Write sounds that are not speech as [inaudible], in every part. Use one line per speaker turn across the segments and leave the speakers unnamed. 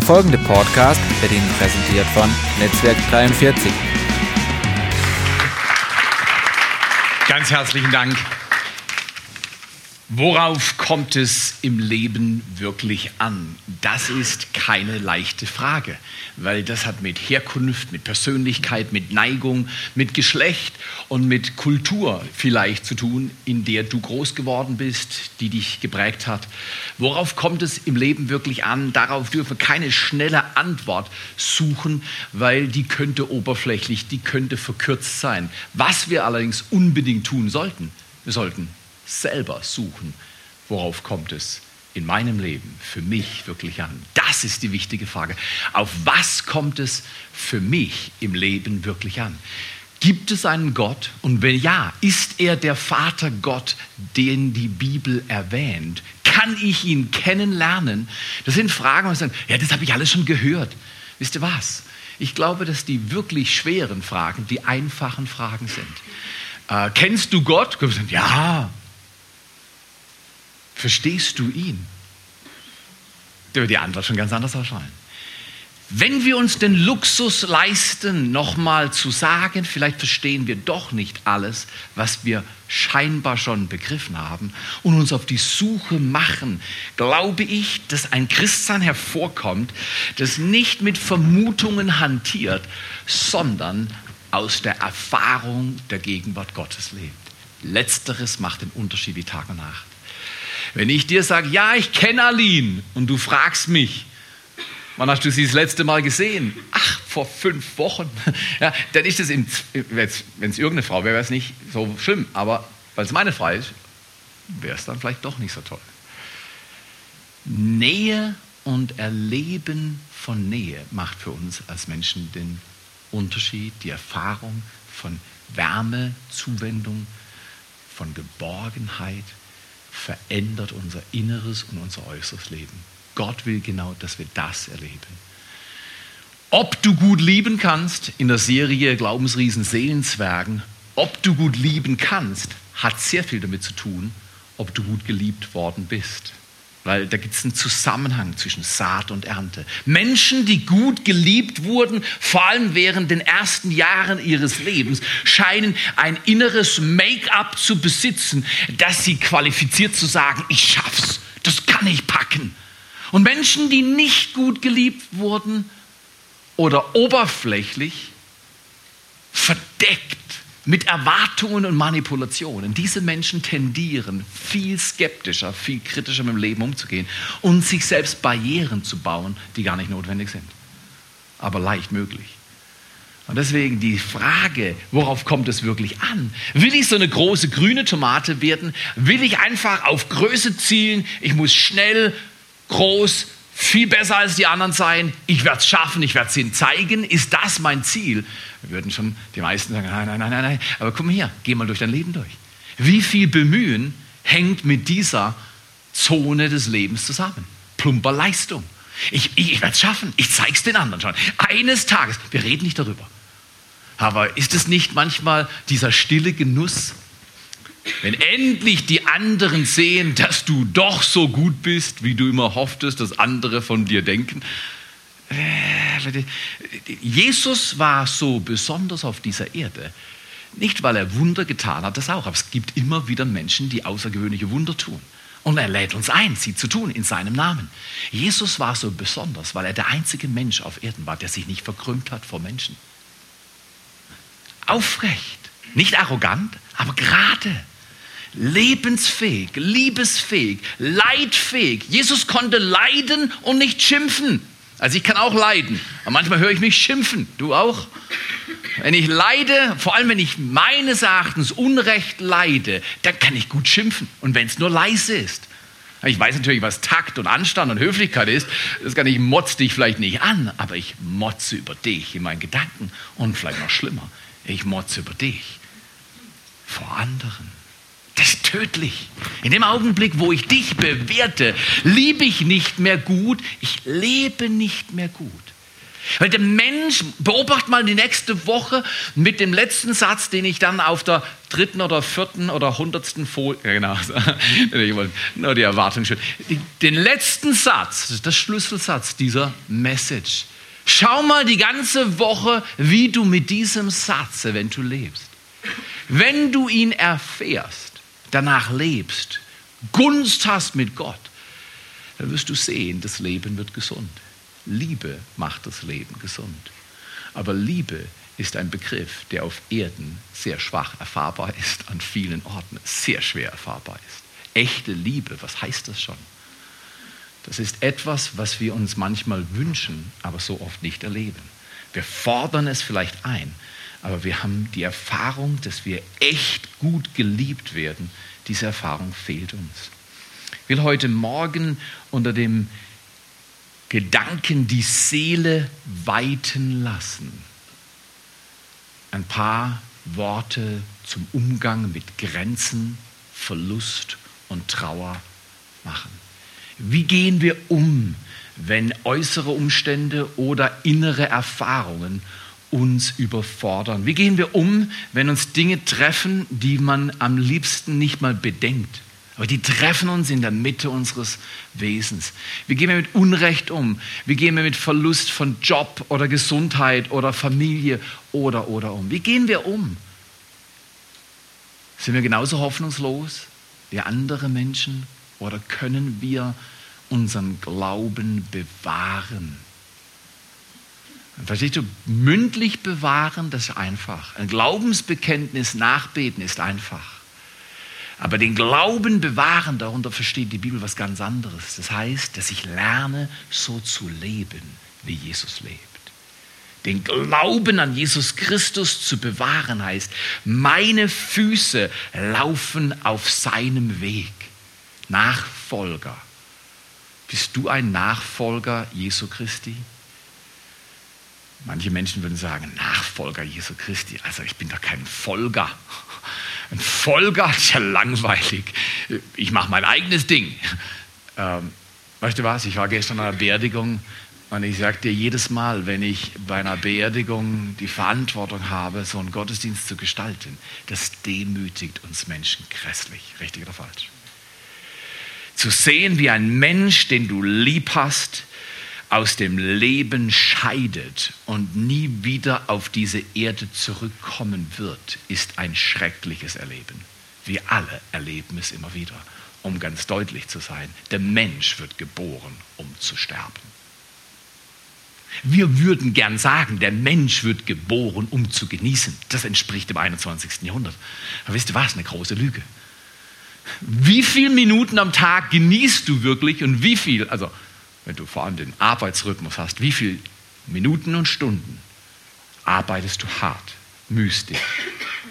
Der folgende Podcast wird Ihnen präsentiert von Netzwerk 43.
Ganz herzlichen Dank. Worauf kommt es im Leben wirklich an? Das ist keine leichte Frage, weil das hat mit Herkunft, mit Persönlichkeit, mit Neigung, mit Geschlecht und mit Kultur vielleicht zu tun, in der du groß geworden bist, die dich geprägt hat. Worauf kommt es im Leben wirklich an? Darauf dürfen wir keine schnelle Antwort suchen, weil die könnte oberflächlich, die könnte verkürzt sein. Was wir allerdings unbedingt tun sollten, wir sollten selber suchen, worauf kommt es in meinem Leben für mich wirklich an? Das ist die wichtige Frage. Auf was kommt es für mich im Leben wirklich an? Gibt es einen Gott? Und wenn ja, ist er der Vater Gott, den die Bibel erwähnt? Kann ich ihn kennenlernen? Das sind Fragen, wo ich sage, ja, das habe ich alles schon gehört. Wisst ihr was? Ich glaube, dass die wirklich schweren Fragen die einfachen Fragen sind. Äh, kennst du Gott? Ja, Verstehst du ihn? Da wird die Antwort schon ganz anders ausschauen. Wenn wir uns den Luxus leisten, nochmal zu sagen, vielleicht verstehen wir doch nicht alles, was wir scheinbar schon begriffen haben und uns auf die Suche machen, glaube ich, dass ein Christsein hervorkommt, das nicht mit Vermutungen hantiert, sondern aus der Erfahrung der Gegenwart Gottes lebt. Letzteres macht den Unterschied wie Tag und Nacht. Wenn ich dir sage, ja, ich kenne Aline und du fragst mich, wann hast du sie das letzte Mal gesehen? Ach, vor fünf Wochen. [laughs] Ja, dann ist es, wenn es irgendeine Frau wäre, wäre es nicht so schlimm. Aber weil es meine Frau ist, wäre es dann vielleicht doch nicht so toll. Nähe und Erleben von Nähe macht für uns als Menschen den Unterschied, die Erfahrung von Wärme, Zuwendung, von Geborgenheit verändert unser Inneres und unser äußeres Leben. Gott will genau, dass wir das erleben. Ob du gut lieben kannst in der Serie Glaubensriesen Seelenzwergen, ob du gut lieben kannst, hat sehr viel damit zu tun, ob du gut geliebt worden bist. Weil da gibt es einen Zusammenhang zwischen Saat und Ernte. Menschen, die gut geliebt wurden, vor allem während den ersten Jahren ihres Lebens, scheinen ein inneres Make-up zu besitzen, dass sie qualifiziert zu sagen, ich schaff's, das kann ich packen. Und Menschen, die nicht gut geliebt wurden oder oberflächlich, verdeckt mit Erwartungen und Manipulationen. Diese Menschen tendieren viel skeptischer, viel kritischer mit dem Leben umzugehen und sich selbst Barrieren zu bauen, die gar nicht notwendig sind, aber leicht möglich. Und deswegen die Frage, worauf kommt es wirklich an? Will ich so eine große grüne Tomate werden? Will ich einfach auf Größe zielen? Ich muss schnell, groß, viel besser als die anderen sein, ich werde es schaffen, ich werde es ihnen zeigen, ist das mein Ziel? Würden schon die meisten sagen, nein, nein, nein, nein, nein, aber komm her, geh mal durch dein Leben durch. Wie viel Bemühen hängt mit dieser Zone des Lebens zusammen? Plumper Leistung. Ich, ich, ich werde es schaffen, ich zeige es den anderen schon. Eines Tages, wir reden nicht darüber. Aber ist es nicht manchmal dieser stille Genuss, wenn endlich die anderen sehen, dass du doch so gut bist, wie du immer hofftest, dass andere von dir denken. Jesus war so besonders auf dieser Erde. Nicht, weil er Wunder getan hat, das auch, aber es gibt immer wieder Menschen, die außergewöhnliche Wunder tun. Und er lädt uns ein, sie zu tun in seinem Namen. Jesus war so besonders, weil er der einzige Mensch auf Erden war, der sich nicht verkrümmt hat vor Menschen. Aufrecht, nicht arrogant, aber gerade lebensfähig, liebesfähig, leidfähig. Jesus konnte leiden und nicht schimpfen. Also ich kann auch leiden, aber manchmal höre ich mich schimpfen. Du auch? Wenn ich leide, vor allem wenn ich meines Erachtens Unrecht leide, dann kann ich gut schimpfen. Und wenn es nur leise ist. Ich weiß natürlich, was Takt und Anstand und Höflichkeit ist. Das kann ich motz dich vielleicht nicht an, aber ich motze über dich in meinen Gedanken. Und vielleicht noch schlimmer, ich motze über dich vor anderen. Das ist tödlich. In dem Augenblick, wo ich dich bewerte, liebe ich nicht mehr gut, ich lebe nicht mehr gut. Weil der Mensch, beobacht mal die nächste Woche mit dem letzten Satz, den ich dann auf der dritten oder vierten oder hundertsten Folie, genau, [laughs] nur die Erwartung schon, den letzten Satz, das ist der Schlüsselsatz dieser Message. Schau mal die ganze Woche, wie du mit diesem Satz eventuell lebst. Wenn du ihn erfährst, danach lebst, Gunst hast mit Gott, dann wirst du sehen, das Leben wird gesund. Liebe macht das Leben gesund. Aber Liebe ist ein Begriff, der auf Erden sehr schwach erfahrbar ist, an vielen Orten sehr schwer erfahrbar ist. Echte Liebe, was heißt das schon? Das ist etwas, was wir uns manchmal wünschen, aber so oft nicht erleben. Wir fordern es vielleicht ein, aber wir haben die Erfahrung, dass wir echt gut geliebt werden. Diese Erfahrung fehlt uns. Ich will heute Morgen unter dem Gedanken die Seele weiten lassen. Ein paar Worte zum Umgang mit Grenzen, Verlust und Trauer machen. Wie gehen wir um, wenn äußere Umstände oder innere Erfahrungen uns überfordern? Wie gehen wir um, wenn uns Dinge treffen, die man am liebsten nicht mal bedenkt? Aber die treffen uns in der Mitte unseres Wesens. Wie gehen wir mit Unrecht um? Wie gehen wir mit Verlust von Job oder Gesundheit oder Familie oder oder um? Wie gehen wir um? Sind wir genauso hoffnungslos wie andere Menschen oder können wir unseren Glauben bewahren? Verstehst du, mündlich bewahren, das ist einfach. Ein Glaubensbekenntnis nachbeten ist einfach. Aber den Glauben bewahren, darunter versteht die Bibel was ganz anderes. Das heißt, dass ich lerne, so zu leben, wie Jesus lebt. Den Glauben an Jesus Christus zu bewahren heißt, meine Füße laufen auf seinem Weg. Nachfolger. Bist du ein Nachfolger Jesu Christi? Manche Menschen würden sagen, Nachfolger Jesu Christi. Also ich bin doch kein Folger. Ein Folger ist ja langweilig. Ich mache mein eigenes Ding. Ähm, weißt du was? Ich war gestern an einer Beerdigung und ich sage dir jedes Mal, wenn ich bei einer Beerdigung die Verantwortung habe, so einen Gottesdienst zu gestalten, das demütigt uns Menschen grässlich. Richtig oder falsch? Zu sehen, wie ein Mensch, den du lieb hast, aus dem Leben scheidet und nie wieder auf diese Erde zurückkommen wird, ist ein schreckliches Erleben. Wir alle erleben es immer wieder. Um ganz deutlich zu sein, der Mensch wird geboren, um zu sterben. Wir würden gern sagen, der Mensch wird geboren, um zu genießen. Das entspricht dem 21. Jahrhundert. Aber wisst ihr was? Eine große Lüge. Wie viele Minuten am Tag genießt du wirklich und wie viel, also wenn du vor allem den Arbeitsrhythmus hast, wie viele Minuten und Stunden arbeitest du hart, mühst dich,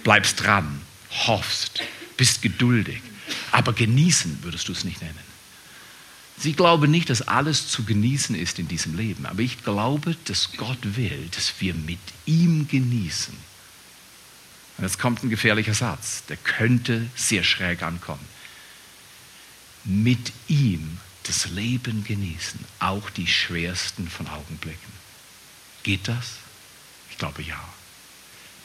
bleibst dran, hoffst, bist geduldig, aber genießen würdest du es nicht nennen. Sie glauben nicht, dass alles zu genießen ist in diesem Leben, aber ich glaube, dass Gott will, dass wir mit ihm genießen. Und jetzt kommt ein gefährlicher Satz, der könnte sehr schräg ankommen. Mit ihm das Leben genießen, auch die schwersten von Augenblicken. Geht das? Ich glaube ja.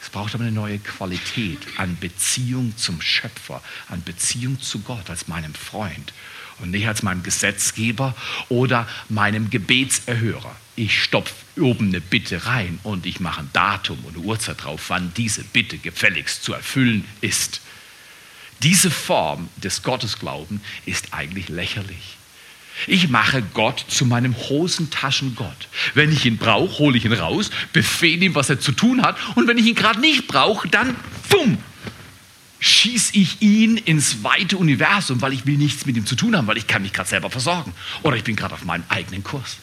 Es braucht aber eine neue Qualität an Beziehung zum Schöpfer, an Beziehung zu Gott als meinem Freund und nicht als meinem Gesetzgeber oder meinem Gebetserhörer. Ich stopfe oben eine Bitte rein und ich mache ein Datum und eine Uhrzeit drauf, wann diese Bitte gefälligst zu erfüllen ist. Diese Form des Gottesglauben ist eigentlich lächerlich. Ich mache Gott zu meinem Hosentaschengott. Wenn ich ihn brauche, hole ich ihn raus, befehle ihm, was er zu tun hat. Und wenn ich ihn gerade nicht brauche, dann, bumm, schieße ich ihn ins weite Universum, weil ich will nichts mit ihm zu tun haben, weil ich kann mich gerade selber versorgen. Oder ich bin gerade auf meinem eigenen Kurs.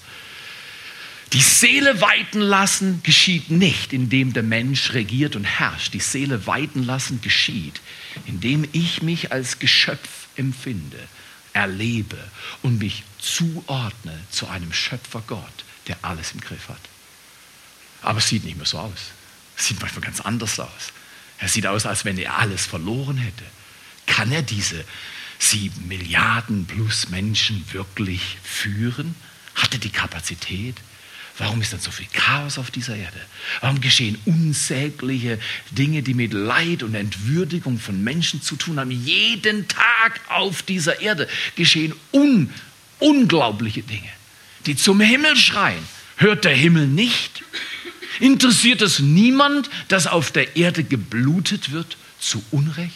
Die Seele weiten lassen geschieht nicht, indem der Mensch regiert und herrscht. Die Seele weiten lassen geschieht, indem ich mich als Geschöpf empfinde erlebe und mich zuordne zu einem Schöpfer Gott, der alles im Griff hat. Aber es sieht nicht mehr so aus. Es sieht manchmal ganz anders aus. Er sieht aus, als wenn er alles verloren hätte. Kann er diese sieben Milliarden plus Menschen wirklich führen? Hat er die Kapazität? Warum ist dann so viel Chaos auf dieser Erde? Warum geschehen unsägliche Dinge, die mit Leid und Entwürdigung von Menschen zu tun haben? Jeden Tag auf dieser Erde geschehen un unglaubliche Dinge, die zum Himmel schreien. Hört der Himmel nicht? Interessiert es niemand, dass auf der Erde geblutet wird zu Unrecht?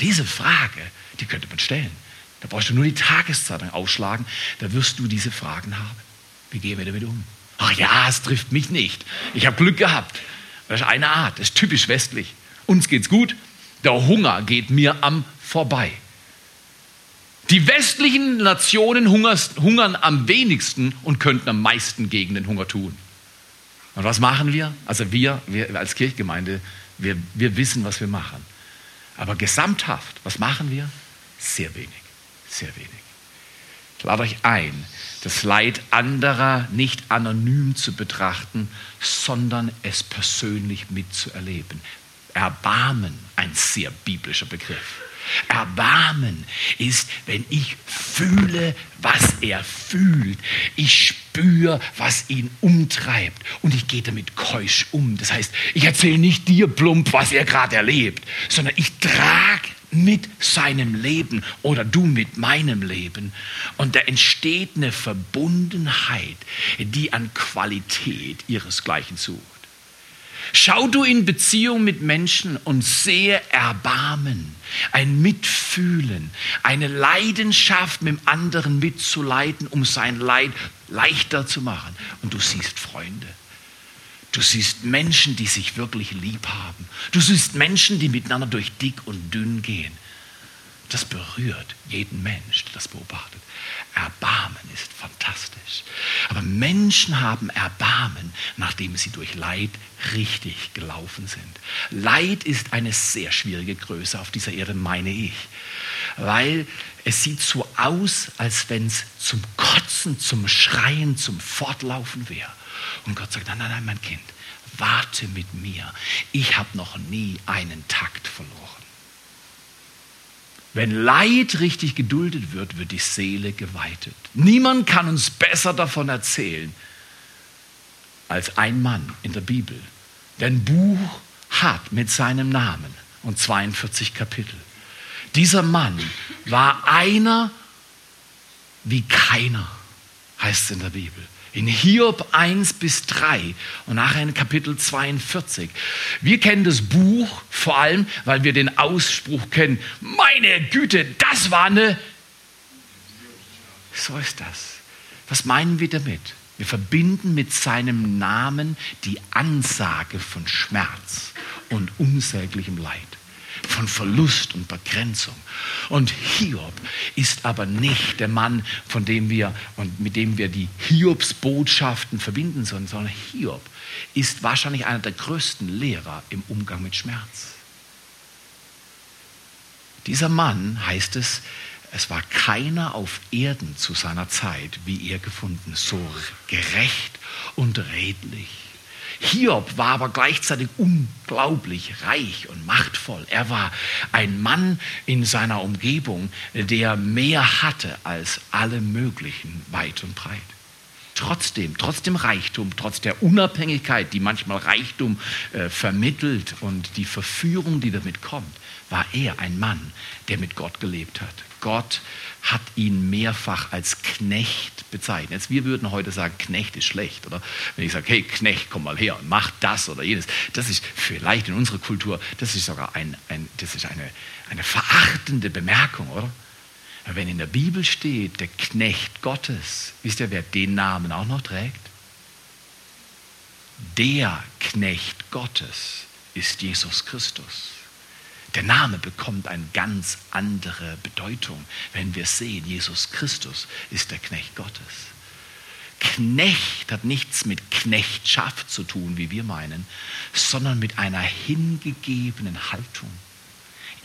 Diese Frage, die könnte man stellen. Da brauchst du nur die Tageszeitung ausschlagen, da wirst du diese Fragen haben. Wie gehen wir damit um? Ach ja, es trifft mich nicht. Ich habe Glück gehabt. Das ist eine Art, das ist typisch westlich. Uns geht's gut, der Hunger geht mir am vorbei. Die westlichen Nationen hungern am wenigsten und könnten am meisten gegen den Hunger tun. Und was machen wir? Also wir, wir als Kirchgemeinde, wir, wir wissen, was wir machen. Aber gesamthaft, was machen wir? Sehr wenig, sehr wenig. Ich lade euch ein, das Leid anderer nicht anonym zu betrachten, sondern es persönlich mitzuerleben. Erbarmen, ein sehr biblischer Begriff. Erbarmen ist, wenn ich fühle, was er fühlt. Ich spüre, was ihn umtreibt und ich gehe damit keusch um. Das heißt, ich erzähle nicht dir plump, was er gerade erlebt, sondern ich trage mit seinem Leben oder du mit meinem Leben. Und da entsteht eine Verbundenheit, die an Qualität ihresgleichen sucht. Schau du in Beziehung mit Menschen und sehe Erbarmen, ein Mitfühlen, eine Leidenschaft mit dem anderen mitzuleiden, um sein Leid leichter zu machen. Und du siehst Freunde. Du siehst Menschen, die sich wirklich lieb haben. Du siehst Menschen, die miteinander durch dick und dünn gehen. Das berührt jeden Mensch, der das beobachtet. Erbarmen ist fantastisch. Aber Menschen haben Erbarmen, nachdem sie durch Leid richtig gelaufen sind. Leid ist eine sehr schwierige Größe auf dieser Erde, meine ich. Weil es sieht so aus, als wenn es zum Kotzen, zum Schreien, zum Fortlaufen wäre. Und Gott sagt, nein, nein, nein, mein Kind, warte mit mir. Ich habe noch nie einen Takt verloren. Wenn Leid richtig geduldet wird, wird die Seele geweitet. Niemand kann uns besser davon erzählen als ein Mann in der Bibel. Denn Buch hat mit seinem Namen und 42 Kapitel. Dieser Mann war einer wie keiner, heißt es in der Bibel in Hiob 1 bis 3 und nachher in Kapitel 42. Wir kennen das Buch vor allem, weil wir den Ausspruch kennen, meine Güte, das war eine... So ist das. Was meinen wir damit? Wir verbinden mit seinem Namen die Ansage von Schmerz und unsäglichem Leid von Verlust und Begrenzung. Und Hiob ist aber nicht der Mann, von dem wir und mit dem wir die Hiobsbotschaften verbinden sollen, sondern Hiob ist wahrscheinlich einer der größten Lehrer im Umgang mit Schmerz. Dieser Mann, heißt es, es war keiner auf Erden zu seiner Zeit, wie er gefunden, so gerecht und redlich Hiob war aber gleichzeitig unglaublich reich und machtvoll. Er war ein Mann in seiner Umgebung, der mehr hatte als alle möglichen weit und breit. Trotzdem, trotz dem Reichtum, trotz der Unabhängigkeit, die manchmal Reichtum äh, vermittelt und die Verführung, die damit kommt, war er ein Mann, der mit Gott gelebt hat. Gott hat ihn mehrfach als Knecht bezeichnet. Jetzt, wir würden heute sagen, Knecht ist schlecht, oder? Wenn ich sage, hey Knecht, komm mal her und mach das oder jenes. Das ist vielleicht in unserer Kultur, das ist sogar ein, ein, das ist eine, eine verachtende Bemerkung, oder? Wenn in der Bibel steht, der Knecht Gottes, wisst ihr, wer den Namen auch noch trägt? Der Knecht Gottes ist Jesus Christus. Der Name bekommt eine ganz andere Bedeutung, wenn wir sehen, Jesus Christus ist der Knecht Gottes. Knecht hat nichts mit Knechtschaft zu tun, wie wir meinen, sondern mit einer hingegebenen Haltung.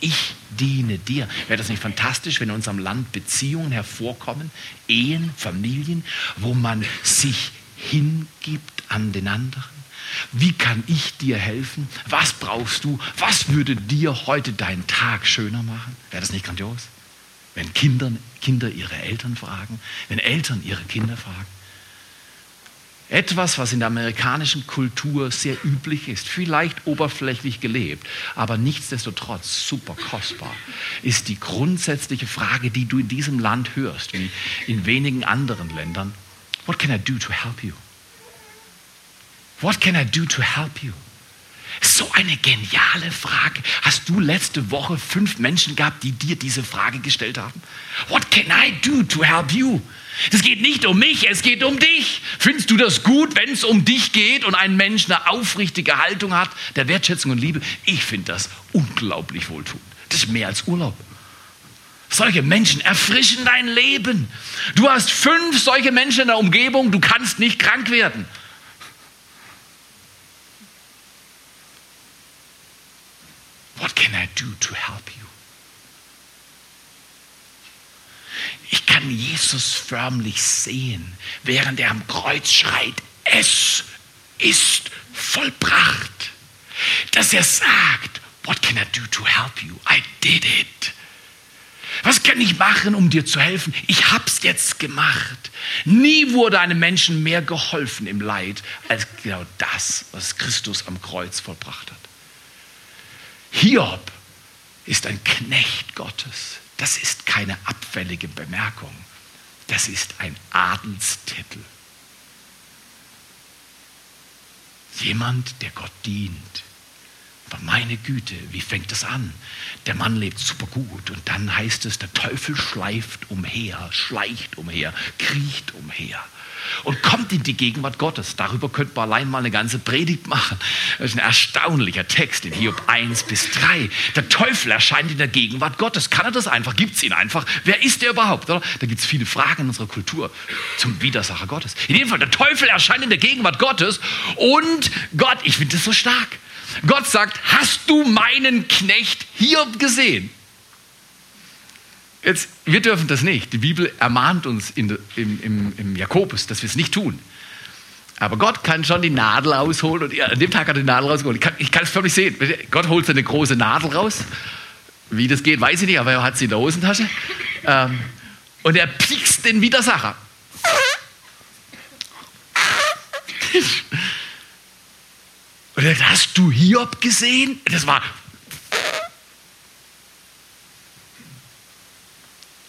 Ich diene dir. Wäre das nicht fantastisch, wenn in unserem Land Beziehungen hervorkommen, Ehen, Familien, wo man sich hingibt an den anderen? Wie kann ich dir helfen? Was brauchst du? Was würde dir heute deinen Tag schöner machen? Wäre das nicht grandios? Wenn Kinder, Kinder ihre Eltern fragen, wenn Eltern ihre Kinder fragen. Etwas, was in der amerikanischen Kultur sehr üblich ist, vielleicht oberflächlich gelebt, aber nichtsdestotrotz super kostbar, ist die grundsätzliche Frage, die du in diesem Land hörst, wie in wenigen anderen Ländern. What can I do to help you? What can I do to help you? So eine geniale Frage. Hast du letzte Woche fünf Menschen gehabt, die dir diese Frage gestellt haben? What can I do to help you? Es geht nicht um mich, es geht um dich. Findest du das gut, wenn es um dich geht und ein Mensch eine aufrichtige Haltung hat, der Wertschätzung und Liebe? Ich finde das unglaublich wohltuend. Das ist mehr als Urlaub. Solche Menschen erfrischen dein Leben. Du hast fünf solche Menschen in der Umgebung, du kannst nicht krank werden. What can I do to help you? Ich kann Jesus förmlich sehen, während er am Kreuz schreit, es ist vollbracht. Dass er sagt, what can I do to help you? I did it. Was kann ich machen, um dir zu helfen? Ich hab's jetzt gemacht. Nie wurde einem Menschen mehr geholfen im Leid als genau das, was Christus am Kreuz vollbracht hat. Hiob ist ein Knecht Gottes. Das ist keine abfällige Bemerkung. Das ist ein Adelstitel. Jemand, der Gott dient. Aber meine Güte, wie fängt es an? Der Mann lebt super gut und dann heißt es, der Teufel schleift umher, schleicht umher, kriecht umher und kommt in die Gegenwart Gottes. Darüber könnte man allein mal eine ganze Predigt machen. Das ist ein erstaunlicher Text in Hiob 1 bis 3. Der Teufel erscheint in der Gegenwart Gottes. Kann er das einfach? Gibt es ihn einfach? Wer ist er überhaupt? Oder? Da gibt es viele Fragen in unserer Kultur zum Widersacher Gottes. In jedem Fall, der Teufel erscheint in der Gegenwart Gottes und Gott, ich finde das so stark. Gott sagt, hast du meinen Knecht Hiob gesehen? Jetzt, wir dürfen das nicht. Die Bibel ermahnt uns in, im, im, im Jakobus, dass wir es nicht tun. Aber Gott kann schon die Nadel rausholen und an dem Tag hat er die Nadel rausgeholt. Ich kann, ich kann es förmlich sehen. Gott holt seine große Nadel raus. Wie das geht, weiß ich nicht, aber er hat sie in der Hosentasche. Ähm, und er piekst den Widersacher. Und er sagt, hast du Hiob gesehen? Das war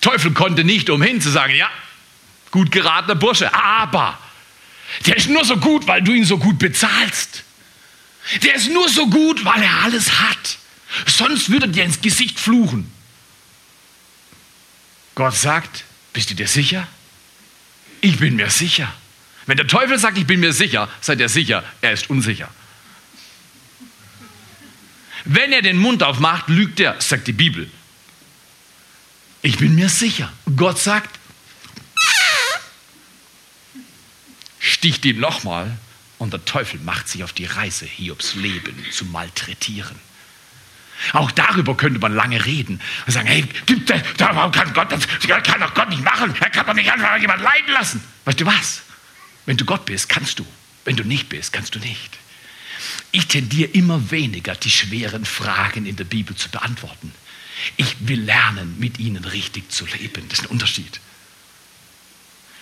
Teufel konnte nicht umhin zu sagen, ja, gut geratener Bursche, aber der ist nur so gut, weil du ihn so gut bezahlst. Der ist nur so gut, weil er alles hat. Sonst würde dir ins Gesicht fluchen. Gott sagt, bist du dir sicher? Ich bin mir sicher. Wenn der Teufel sagt, ich bin mir sicher, seid ihr sicher, er ist unsicher. Wenn er den Mund aufmacht, lügt er, sagt die Bibel. Ich bin mir sicher. Gott sagt, sticht ihm nochmal und der Teufel macht sich auf die Reise, Hiobs Leben zu malträtieren. Auch darüber könnte man lange reden und sagen, hey, gibt das, warum kann Gott das, kann doch Gott nicht machen, er kann doch nicht einfach jemand leiden lassen. Weißt du was? Wenn du Gott bist, kannst du. Wenn du nicht bist, kannst du nicht. Ich tendiere immer weniger, die schweren Fragen in der Bibel zu beantworten. Ich will lernen, mit ihnen richtig zu leben. Das ist ein Unterschied.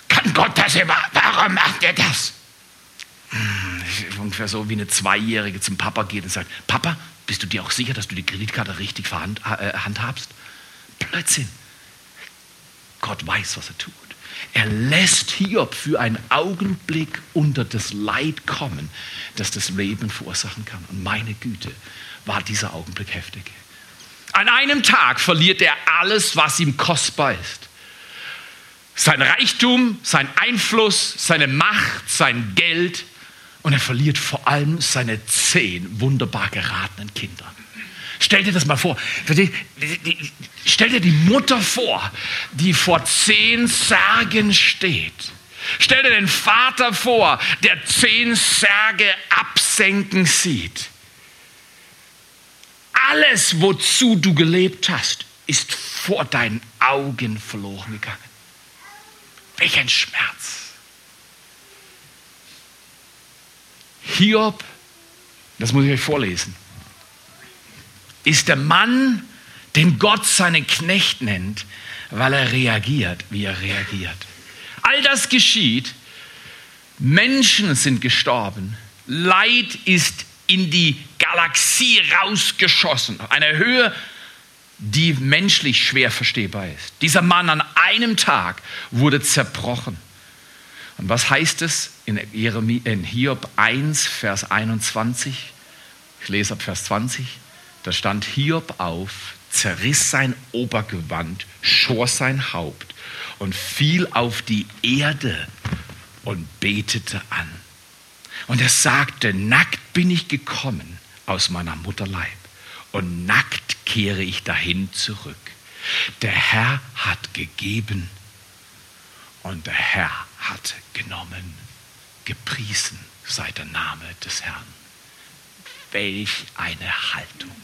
Kann Gott das immer? Warum macht er das? Hm, ungefähr so wie eine Zweijährige zum Papa geht und sagt, Papa, bist du dir auch sicher, dass du die Kreditkarte richtig äh, handhabst? Blödsinn. Gott weiß, was er tut. Er lässt Hiob für einen Augenblick unter das Leid kommen, das das Leben verursachen kann. Und meine Güte, war dieser Augenblick heftig. An einem Tag verliert er alles, was ihm kostbar ist. Sein Reichtum, sein Einfluss, seine Macht, sein Geld und er verliert vor allem seine zehn wunderbar geratenen Kinder. Stell dir das mal vor. Stell dir die Mutter vor, die vor zehn Särgen steht. Stell dir den Vater vor, der zehn Särge absenken sieht. Alles, wozu du gelebt hast, ist vor deinen Augen verloren gegangen. Welch ein Schmerz. Hiob, das muss ich euch vorlesen, ist der Mann, den Gott seinen Knecht nennt, weil er reagiert, wie er reagiert. All das geschieht, Menschen sind gestorben. Leid ist in die Galaxie rausgeschossen. Auf einer Höhe, die menschlich schwer verstehbar ist. Dieser Mann an einem Tag wurde zerbrochen. Und was heißt es in, in Hiob 1, Vers 21? Ich lese ab Vers 20. Da stand Hiob auf, zerriss sein Obergewand, schor sein Haupt und fiel auf die Erde und betete an. Und er sagte, nackt bin ich gekommen aus meiner Mutter Leib und nackt kehre ich dahin zurück. Der Herr hat gegeben und der Herr hat genommen. Gepriesen sei der Name des Herrn. Welch eine Haltung.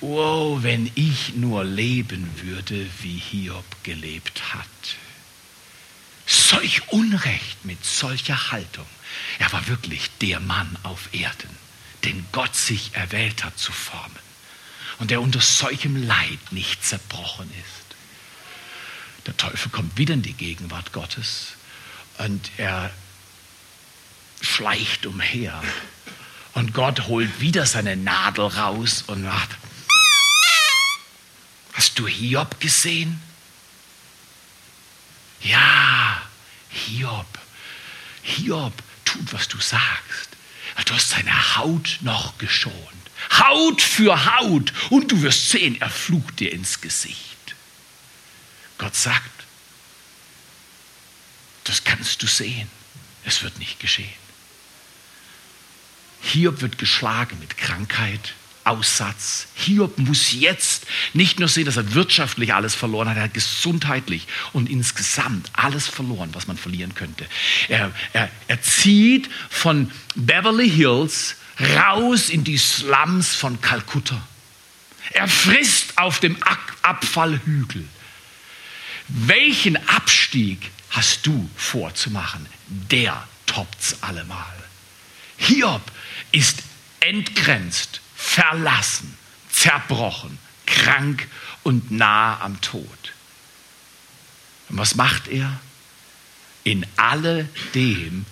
Oh, wenn ich nur leben würde, wie Hiob gelebt hat. Solch Unrecht mit solcher Haltung. Er war wirklich der Mann auf Erden, den Gott sich erwählt hat zu formen und der unter solchem Leid nicht zerbrochen ist. Der Teufel kommt wieder in die Gegenwart Gottes und er schleicht umher. Und Gott holt wieder seine Nadel raus und macht, hast du Hiob gesehen? Ja, Hiob. Hiob tut, was du sagst. Du hast seine Haut noch geschont. Haut für Haut. Und du wirst sehen, er flucht dir ins Gesicht. Gott sagt, das kannst du sehen. Es wird nicht geschehen. Hiob wird geschlagen mit Krankheit, Aussatz. Hiob muss jetzt nicht nur sehen, dass er wirtschaftlich alles verloren hat, er hat gesundheitlich und insgesamt alles verloren, was man verlieren könnte. Er, er, er zieht von Beverly Hills raus in die Slums von Kalkutta. Er frisst auf dem Abfallhügel. Welchen Abstieg hast du vorzumachen? Der toppt's allemal. Hiob ist entgrenzt verlassen, zerbrochen, krank und nahe am Tod. Und was macht er? In alledem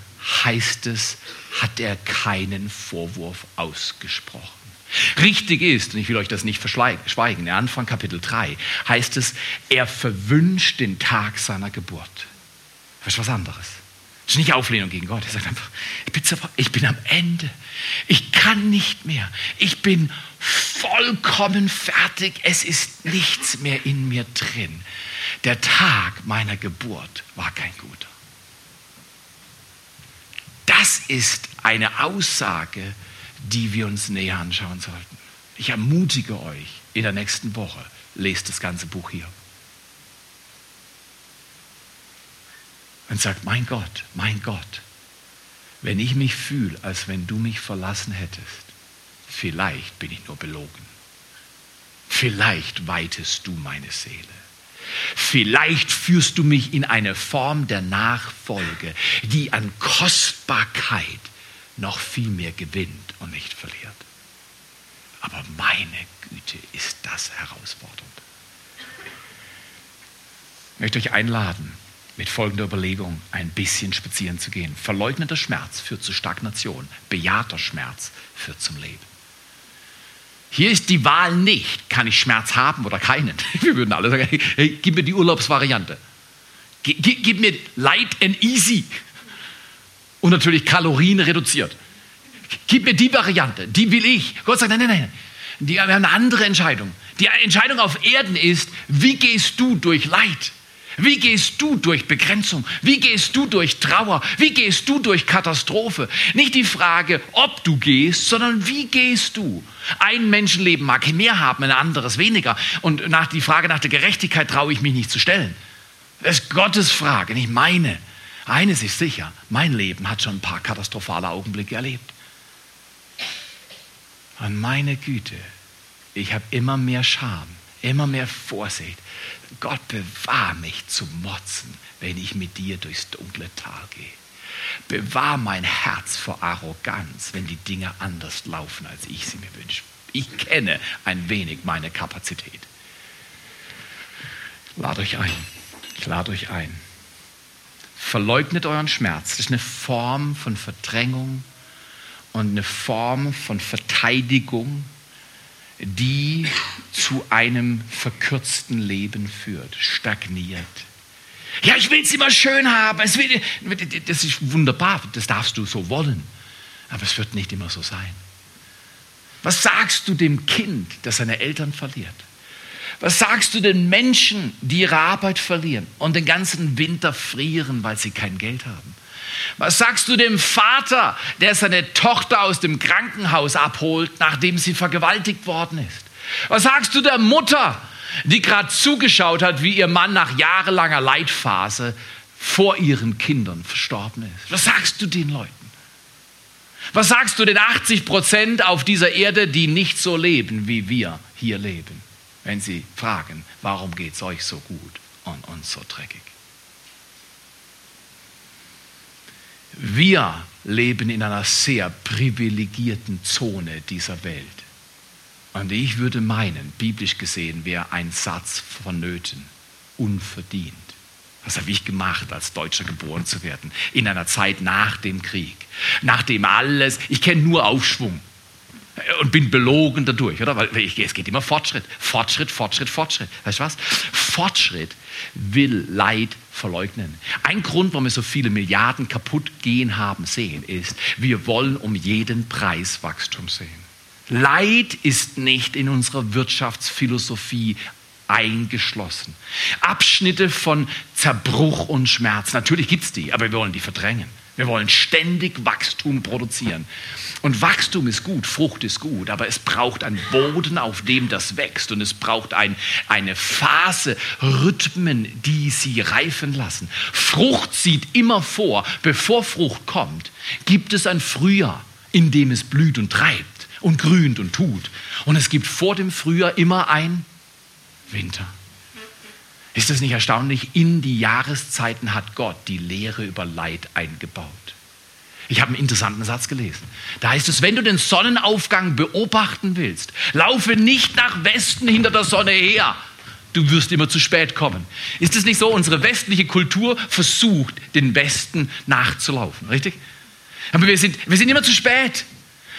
heißt es, hat er keinen Vorwurf ausgesprochen. Richtig ist, und ich will euch das nicht verschweigen, in Anfang Kapitel 3 heißt es, er verwünscht den Tag seiner Geburt. Das ist was anderes. Das ist nicht Auflehnung gegen Gott. Er sagt einfach, ich bin, am Ende. Ich kann nicht mehr. Ich bin vollkommen fertig. Es ist nichts mehr in mir drin. Der Tag meiner Geburt war kein guter. Das ist eine Aussage, die wir uns näher anschauen sollten. Ich ermutige euch, in der nächsten Woche lest das ganze Buch hier. Und sagt, mein Gott, mein Gott, wenn ich mich fühle, als wenn du mich verlassen hättest, vielleicht bin ich nur belogen. Vielleicht weitest du meine Seele. Vielleicht führst du mich in eine Form der Nachfolge, die an Kostbarkeit noch viel mehr gewinnt und nicht verliert. Aber meine Güte, ist das herausfordernd. Ich möchte euch einladen, mit folgender Überlegung ein bisschen spazieren zu gehen. Verleugneter Schmerz führt zu Stagnation, bejahter Schmerz führt zum Leben. Hier ist die Wahl nicht, kann ich Schmerz haben oder keinen. [laughs] Wir würden alle sagen, hey, gib mir die Urlaubsvariante. Gib, gib mir light and easy. Und natürlich Kalorien reduziert. Gib mir die Variante, die will ich. Gott sagt, nein, nein, nein. Die, wir haben eine andere Entscheidung. Die Entscheidung auf Erden ist, wie gehst du durch Leid? Wie gehst du durch Begrenzung? Wie gehst du durch Trauer? Wie gehst du durch Katastrophe? Nicht die Frage, ob du gehst, sondern wie gehst du? Ein Menschenleben mag mehr haben, ein anderes weniger. Und nach die Frage nach der Gerechtigkeit traue ich mich nicht zu stellen. Das ist Gottes Frage, nicht meine. Eines ist sicher, mein Leben hat schon ein paar katastrophale Augenblicke erlebt. Und meine Güte, ich habe immer mehr Scham, immer mehr Vorsicht, Gott bewahr mich zu motzen, wenn ich mit dir durchs dunkle Tal gehe. Bewahr mein Herz vor Arroganz, wenn die Dinge anders laufen, als ich sie mir wünsche. Ich kenne ein wenig meine Kapazität. Lade euch ein. Ich lade euch ein. verleugnet euren Schmerz. Das ist eine Form von Verdrängung und eine Form von Verteidigung, die zu einem verkürzten Leben führt, stagniert. Ja, ich will es immer schön haben. Will, das ist wunderbar, das darfst du so wollen. Aber es wird nicht immer so sein. Was sagst du dem Kind, das seine Eltern verliert? Was sagst du den Menschen, die ihre Arbeit verlieren und den ganzen Winter frieren, weil sie kein Geld haben? Was sagst du dem Vater, der seine Tochter aus dem Krankenhaus abholt, nachdem sie vergewaltigt worden ist? Was sagst du der Mutter, die gerade zugeschaut hat, wie ihr Mann nach jahrelanger Leitphase vor ihren Kindern verstorben ist? Was sagst du den Leuten? Was sagst du den 80 Prozent auf dieser Erde, die nicht so leben, wie wir hier leben? Wenn sie fragen, warum geht es euch so gut und uns so dreckig? Wir leben in einer sehr privilegierten Zone dieser Welt. Und ich würde meinen, biblisch gesehen wäre ein Satz vonnöten, unverdient. Was habe ich gemacht, als Deutscher geboren zu werden? In einer Zeit nach dem Krieg. Nachdem alles, ich kenne nur Aufschwung und bin belogen dadurch, oder? Weil es geht immer Fortschritt. Fortschritt, Fortschritt, Fortschritt. Weißt du was? Fortschritt will Leid verleugnen. Ein Grund, warum wir so viele Milliarden kaputt gehen haben sehen, ist, wir wollen um jeden Preis Wachstum sehen. Leid ist nicht in unserer Wirtschaftsphilosophie eingeschlossen. Abschnitte von Zerbruch und Schmerz. Natürlich gibt es die, aber wir wollen die verdrängen. Wir wollen ständig Wachstum produzieren. Und Wachstum ist gut, Frucht ist gut, aber es braucht einen Boden, auf dem das wächst. Und es braucht ein, eine Phase, Rhythmen, die sie reifen lassen. Frucht sieht immer vor, bevor Frucht kommt, gibt es ein Frühjahr, in dem es blüht und treibt und grünt und tut. Und es gibt vor dem Frühjahr immer ein Winter. Ist das nicht erstaunlich? In die Jahreszeiten hat Gott die Lehre über Leid eingebaut. Ich habe einen interessanten Satz gelesen. Da heißt es, wenn du den Sonnenaufgang beobachten willst, laufe nicht nach Westen hinter der Sonne her. Du wirst immer zu spät kommen. Ist es nicht so? Unsere westliche Kultur versucht, den Westen nachzulaufen, richtig? Aber wir sind, wir sind immer zu spät.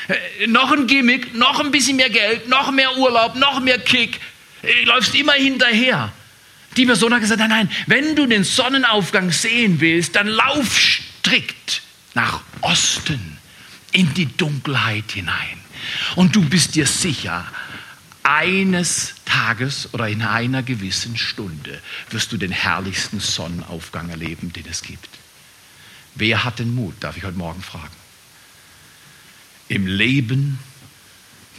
Äh, noch ein Gimmick, noch ein bisschen mehr Geld, noch mehr Urlaub, noch mehr Kick. Du äh, läufst immer hinterher. Die Person hat gesagt, nein, nein, wenn du den Sonnenaufgang sehen willst, dann lauf strikt nach Osten in die Dunkelheit hinein. Und du bist dir sicher, eines Tages oder in einer gewissen Stunde wirst du den herrlichsten Sonnenaufgang erleben, den es gibt. Wer hat den Mut, darf ich heute Morgen fragen, im Leben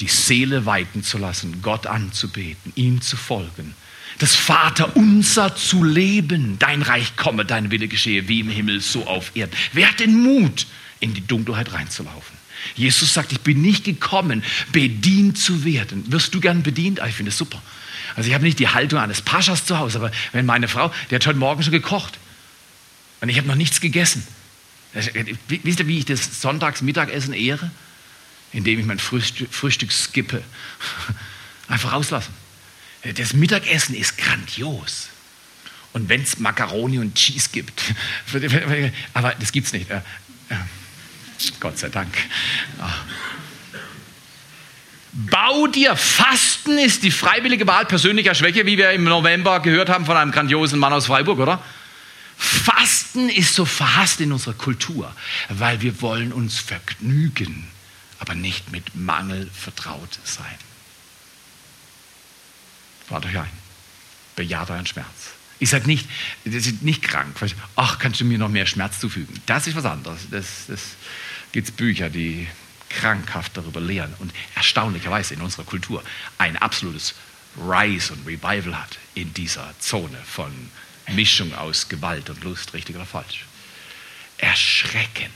die Seele weiten zu lassen, Gott anzubeten, ihm zu folgen das Vater unser zu leben. Dein Reich komme, dein Wille geschehe, wie im Himmel, so auf Erden. Wer hat den Mut, in die Dunkelheit reinzulaufen? Jesus sagt, ich bin nicht gekommen, bedient zu werden. Wirst du gern bedient? Ah, ich finde es super. Also ich habe nicht die Haltung eines Paschas zu Hause, aber wenn meine Frau, die hat heute Morgen schon gekocht und ich habe noch nichts gegessen. Wisst ihr, wie ich das Sonntagsmittagessen ehre? Indem ich mein Frühstück, Frühstück skippe. [laughs] Einfach rauslassen. Das Mittagessen ist grandios. Und wenn es Macaroni und Cheese gibt, [laughs] aber das gibt es nicht. Äh, äh, Gott sei Dank. Bau dir, Fasten ist die freiwillige Wahl persönlicher Schwäche, wie wir im November gehört haben von einem grandiosen Mann aus Freiburg, oder? Fasten ist so verhasst in unserer Kultur, weil wir wollen uns vergnügen, aber nicht mit Mangel vertraut sein. Lad euch ein. Bejaht euren Schmerz. Ich sage nicht, das ist nicht krank. Ach, kannst du mir noch mehr Schmerz zufügen? Das ist was anderes. Das, das gibt Bücher, die krankhaft darüber lehren und erstaunlicherweise in unserer Kultur ein absolutes Rise und Revival hat in dieser Zone von Mischung aus Gewalt und Lust, richtig oder falsch. Erschreckend,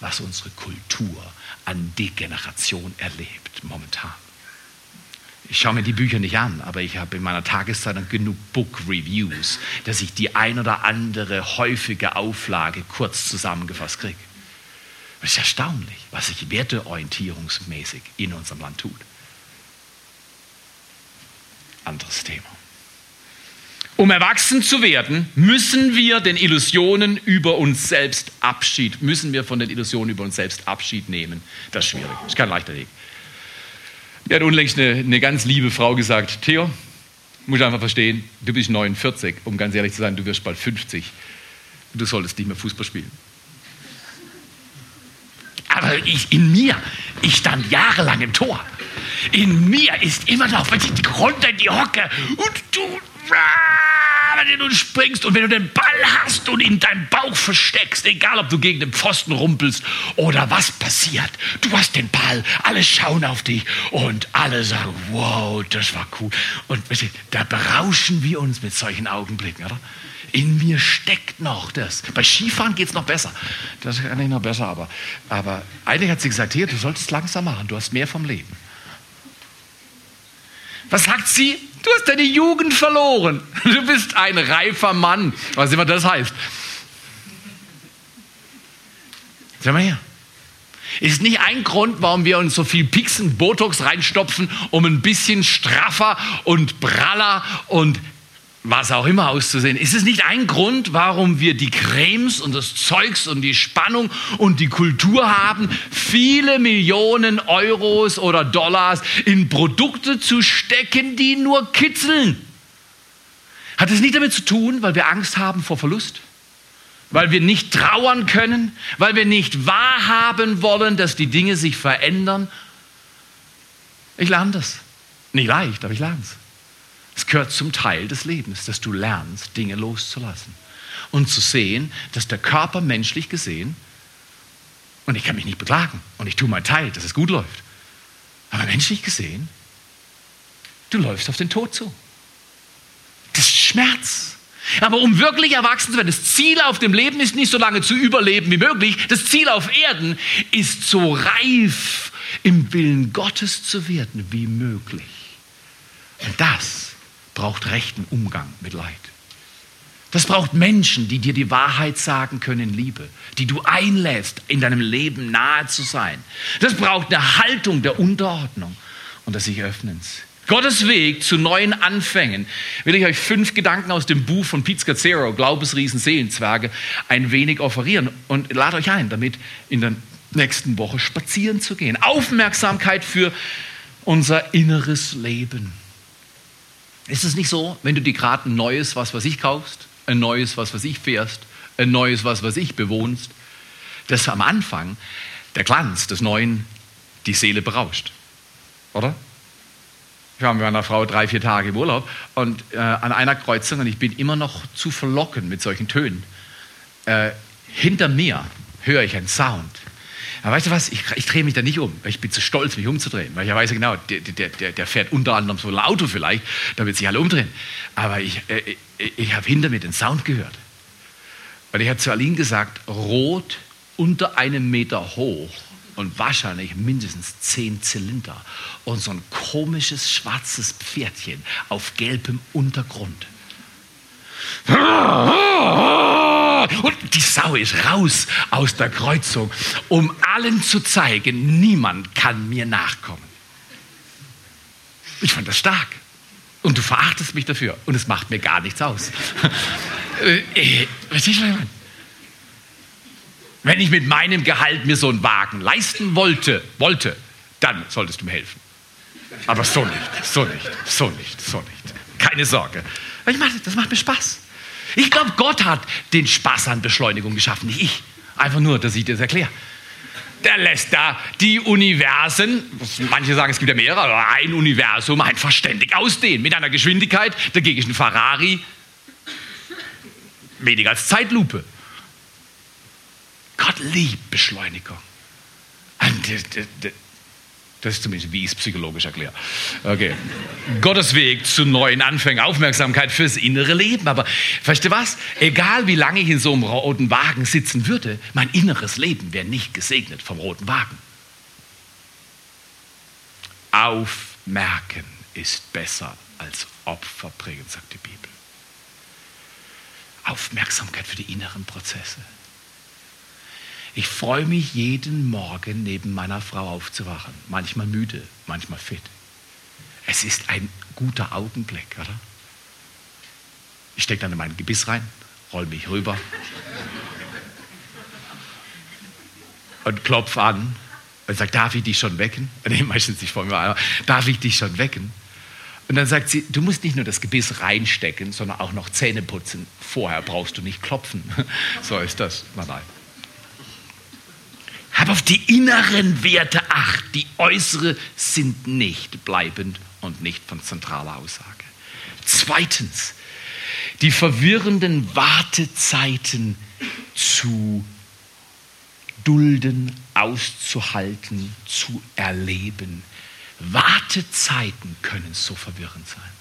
was unsere Kultur an Degeneration erlebt momentan ich schaue mir die Bücher nicht an, aber ich habe in meiner Tageszeitung genug Book Reviews, dass ich die ein oder andere häufige Auflage kurz zusammengefasst kriege. Es ist erstaunlich, was sich werteorientierungsmäßig in unserem Land tut. Anderes Thema. Um erwachsen zu werden, müssen wir den Illusionen über uns selbst Abschied, müssen wir von den Illusionen über uns selbst Abschied nehmen. Das ist schwierig, das ist kein leichter Weg. Mir hat unlängst eine, eine ganz liebe Frau gesagt, Theo, muss ich einfach verstehen, du bist 49, um ganz ehrlich zu sein, du wirst bald 50. Du solltest nicht mehr Fußball spielen. Aber ich, in mir, ich stand jahrelang im Tor. In mir ist immer noch, wenn ich runter in die Hocke und du, wenn du springst und wenn du den Ball hast und in deinem Bauch versteckst, egal ob du gegen den Pfosten rumpelst oder was passiert, du hast den Ball, alle schauen auf dich und alle sagen, wow, das war cool. Und da berauschen wir uns mit solchen Augenblicken, oder? In mir steckt noch das. Bei Skifahren geht es noch besser. Das kann ich noch besser, aber, aber eigentlich hat sie gesagt, hier, du solltest langsam machen, du hast mehr vom Leben. Was sagt sie? Du hast deine Jugend verloren. Du bist ein reifer Mann. Was immer das heißt. Sag mal her. Ist nicht ein Grund, warum wir uns so viel Pixen, Botox reinstopfen, um ein bisschen straffer und praller und was auch immer auszusehen. Ist es nicht ein Grund, warum wir die Cremes und das Zeugs und die Spannung und die Kultur haben, viele Millionen Euros oder Dollars in Produkte zu stecken, die nur kitzeln? Hat es nicht damit zu tun, weil wir Angst haben vor Verlust? Weil wir nicht trauern können? Weil wir nicht wahrhaben wollen, dass die Dinge sich verändern? Ich lerne das. Nicht leicht, aber ich lerne es. Es gehört zum Teil des Lebens, dass du lernst, Dinge loszulassen. Und zu sehen, dass der Körper menschlich gesehen, und ich kann mich nicht beklagen, und ich tue mein Teil, dass es gut läuft, aber menschlich gesehen, du läufst auf den Tod zu. Das ist Schmerz. Aber um wirklich erwachsen zu werden, das Ziel auf dem Leben ist nicht so lange zu überleben wie möglich. Das Ziel auf Erden ist so reif im Willen Gottes zu werden wie möglich. Und das braucht rechten Umgang mit Leid. Das braucht Menschen, die dir die Wahrheit sagen können, Liebe, die du einlädst, in deinem Leben nahe zu sein. Das braucht eine Haltung der Unterordnung und des sich Öffnens. Gottes Weg zu neuen Anfängen will ich euch fünf Gedanken aus dem Buch von Pete Scazzero, Glaubensriesen, Seelenzwerge, ein wenig offerieren und lade euch ein, damit in der nächsten Woche spazieren zu gehen. Aufmerksamkeit für unser inneres Leben. Ist es nicht so, wenn du dir gerade ein neues was was ich kaufst, ein neues was was ich fährst, ein neues was was ich bewohnst, dass am Anfang der Glanz des Neuen die Seele berauscht? Oder? Ich war mit meiner Frau drei, vier Tage im Urlaub und äh, an einer Kreuzung, und ich bin immer noch zu verlocken mit solchen Tönen, äh, hinter mir höre ich einen Sound. Aber weißt du was, ich, ich drehe mich da nicht um. Ich bin zu stolz, mich umzudrehen. Weil ich weiß genau, der, der, der, der fährt unter anderem so ein Auto vielleicht, da wird sich alle umdrehen. Aber ich, äh, ich, ich habe hinter mir den Sound gehört. Und ich habe zu Aline gesagt, rot unter einem Meter hoch und wahrscheinlich mindestens zehn Zylinder und so ein komisches schwarzes Pferdchen auf gelbem Untergrund. Und die Sau ist raus aus der Kreuzung, um allen zu zeigen, niemand kann mir nachkommen. Ich fand das stark. Und du verachtest mich dafür. Und es macht mir gar nichts aus. [laughs] äh, äh? Wenn ich mit meinem Gehalt mir so einen Wagen leisten wollte, wollte, dann solltest du mir helfen. Aber so nicht, so nicht, so nicht, so nicht. Keine Sorge. Ich mache, das macht mir Spaß. Ich glaube, Gott hat den Spaß an Beschleunigung geschaffen, nicht ich. Einfach nur, dass ich das erkläre. Der lässt da die Universen, manche sagen, es gibt ja mehrere, aber ein Universum einfach ständig ausdehnen. Mit einer Geschwindigkeit, dagegen ist ein Ferrari weniger als Zeitlupe. Gott liebt Beschleunigung. Das ist zumindest, wie ich es psychologisch erkläre. Okay. Gottes Weg zu neuen Anfängen, Aufmerksamkeit fürs innere Leben. Aber weißt du was? Egal wie lange ich in so einem roten Wagen sitzen würde, mein inneres Leben wäre nicht gesegnet vom roten Wagen. Aufmerken ist besser als Opfer bringen, sagt die Bibel. Aufmerksamkeit für die inneren Prozesse. Ich freue mich jeden Morgen neben meiner Frau aufzuwachen. Manchmal müde, manchmal fit. Es ist ein guter Augenblick, oder? Ich stecke dann in mein Gebiss rein, roll mich rüber und klopfe an und sage, darf ich dich schon wecken? [laughs] Nee, meistens nicht vor mir, aber darf ich dich schon wecken? Und dann sagt sie, du musst nicht nur das Gebiss reinstecken, sondern auch noch Zähne putzen. Vorher brauchst du nicht klopfen. [laughs] So ist das. Nein, nein. Hab auf die inneren Werte acht. Die äußere sind nicht bleibend und nicht von zentraler Aussage. Zweitens, die verwirrenden Wartezeiten zu dulden, auszuhalten, zu erleben. Wartezeiten können so verwirrend sein.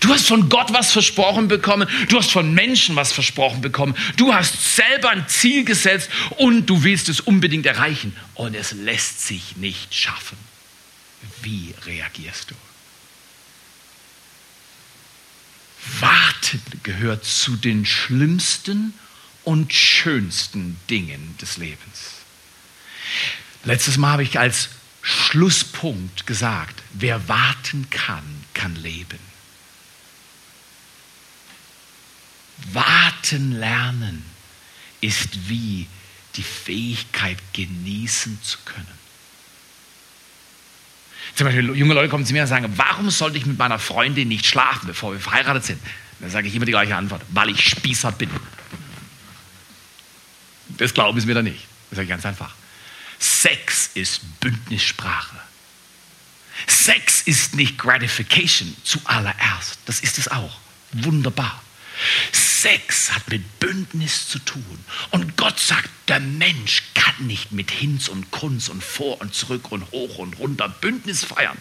Du hast von Gott was versprochen bekommen, du hast von Menschen was versprochen bekommen, du hast selber ein Ziel gesetzt und du willst es unbedingt erreichen und es lässt sich nicht schaffen. Wie reagierst du? Warten gehört zu den schlimmsten und schönsten Dingen des Lebens. Letztes Mal habe ich als Schlusspunkt gesagt, wer warten kann, kann leben. Warten lernen ist wie die Fähigkeit genießen zu können. Zum Beispiel junge Leute kommen zu mir und sagen, warum sollte ich mit meiner Freundin nicht schlafen, bevor wir verheiratet sind? Dann sage ich immer die gleiche Antwort, weil ich Spießer bin. Das glauben sie mir dann nicht. Das sage ich ganz einfach. Sex ist Bündnissprache. Sex ist nicht Gratification zuallererst. Das ist es auch. Wunderbar. Sex hat mit Bündnis zu tun. Und Gott sagt, der Mensch kann nicht mit Hinz und Kunz und vor und zurück und hoch und runter Bündnis feiern.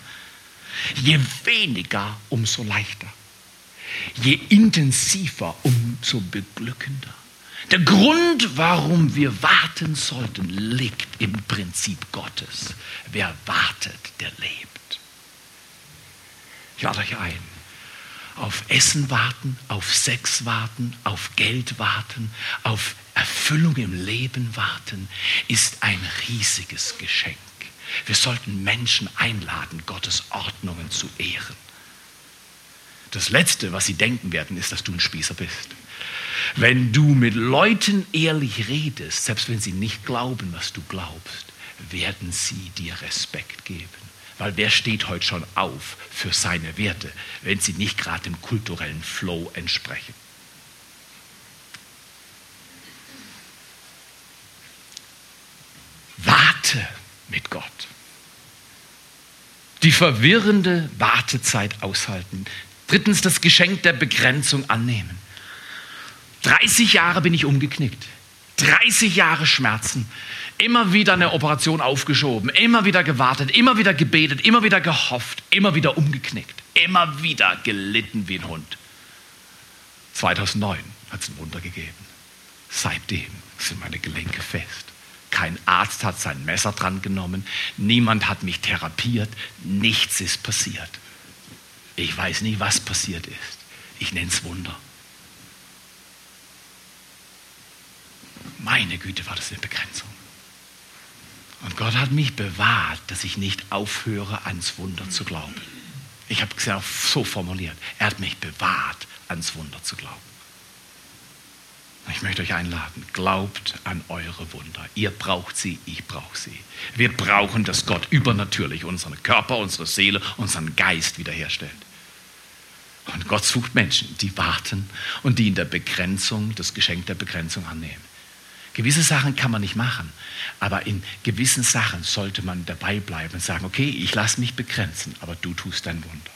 Je weniger, umso leichter. Je intensiver, umso beglückender. Der Grund, warum wir warten sollten, liegt im Prinzip Gottes. Wer wartet, der lebt. Ich lade euch ein. Auf Essen warten, auf Sex warten, auf Geld warten, auf Erfüllung im Leben warten, ist ein riesiges Geschenk. Wir sollten Menschen einladen, Gottes Ordnungen zu ehren. Das Letzte, was sie denken werden, ist, dass du ein Spießer bist. Wenn du mit Leuten ehrlich redest, selbst wenn sie nicht glauben, was du glaubst, werden sie dir Respekt geben. Weil wer steht heute schon auf für seine Werte, wenn sie nicht gerade dem kulturellen Flow entsprechen? Warte mit Gott. Die verwirrende Wartezeit aushalten. Drittens das Geschenk der Begrenzung annehmen. 30 Jahre bin ich umgeknickt. 30 Jahre Schmerzen. Immer wieder eine Operation aufgeschoben, immer wieder gewartet, immer wieder gebetet, immer wieder gehofft, immer wieder umgeknickt, immer wieder gelitten wie ein Hund. 2009 hat es ein Wunder gegeben. Seitdem sind meine Gelenke fest. Kein Arzt hat sein Messer dran genommen, niemand hat mich therapiert, nichts ist passiert. Ich weiß nicht, was passiert ist. Ich nenne es Wunder. Meine Güte, war das eine Begrenzung. Und Gott hat mich bewahrt, dass ich nicht aufhöre, ans Wunder zu glauben. Ich habe es ja so formuliert. Er hat mich bewahrt, ans Wunder zu glauben. Ich möchte euch einladen, glaubt an eure Wunder. Ihr braucht sie, ich brauche sie. Wir brauchen, dass Gott übernatürlich unseren Körper, unsere Seele, unseren Geist wiederherstellt. Und Gott sucht Menschen, die warten und die in der Begrenzung das Geschenk der Begrenzung annehmen. Gewisse Sachen kann man nicht machen, aber in gewissen Sachen sollte man dabei bleiben und sagen, okay, ich lasse mich begrenzen, aber du tust dein Wunder.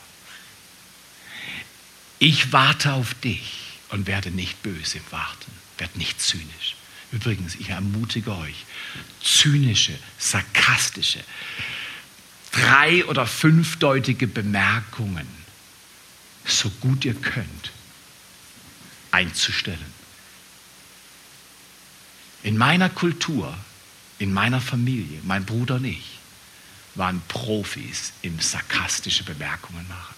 Ich warte auf dich und werde nicht böse Warten, werde nicht zynisch. Übrigens, ich ermutige euch, zynische, sarkastische, drei- oder fünfdeutige Bemerkungen, so gut ihr könnt, einzustellen. In meiner Kultur, in meiner Familie, mein Bruder und ich, waren Profis im sarkastische Bemerkungen machen.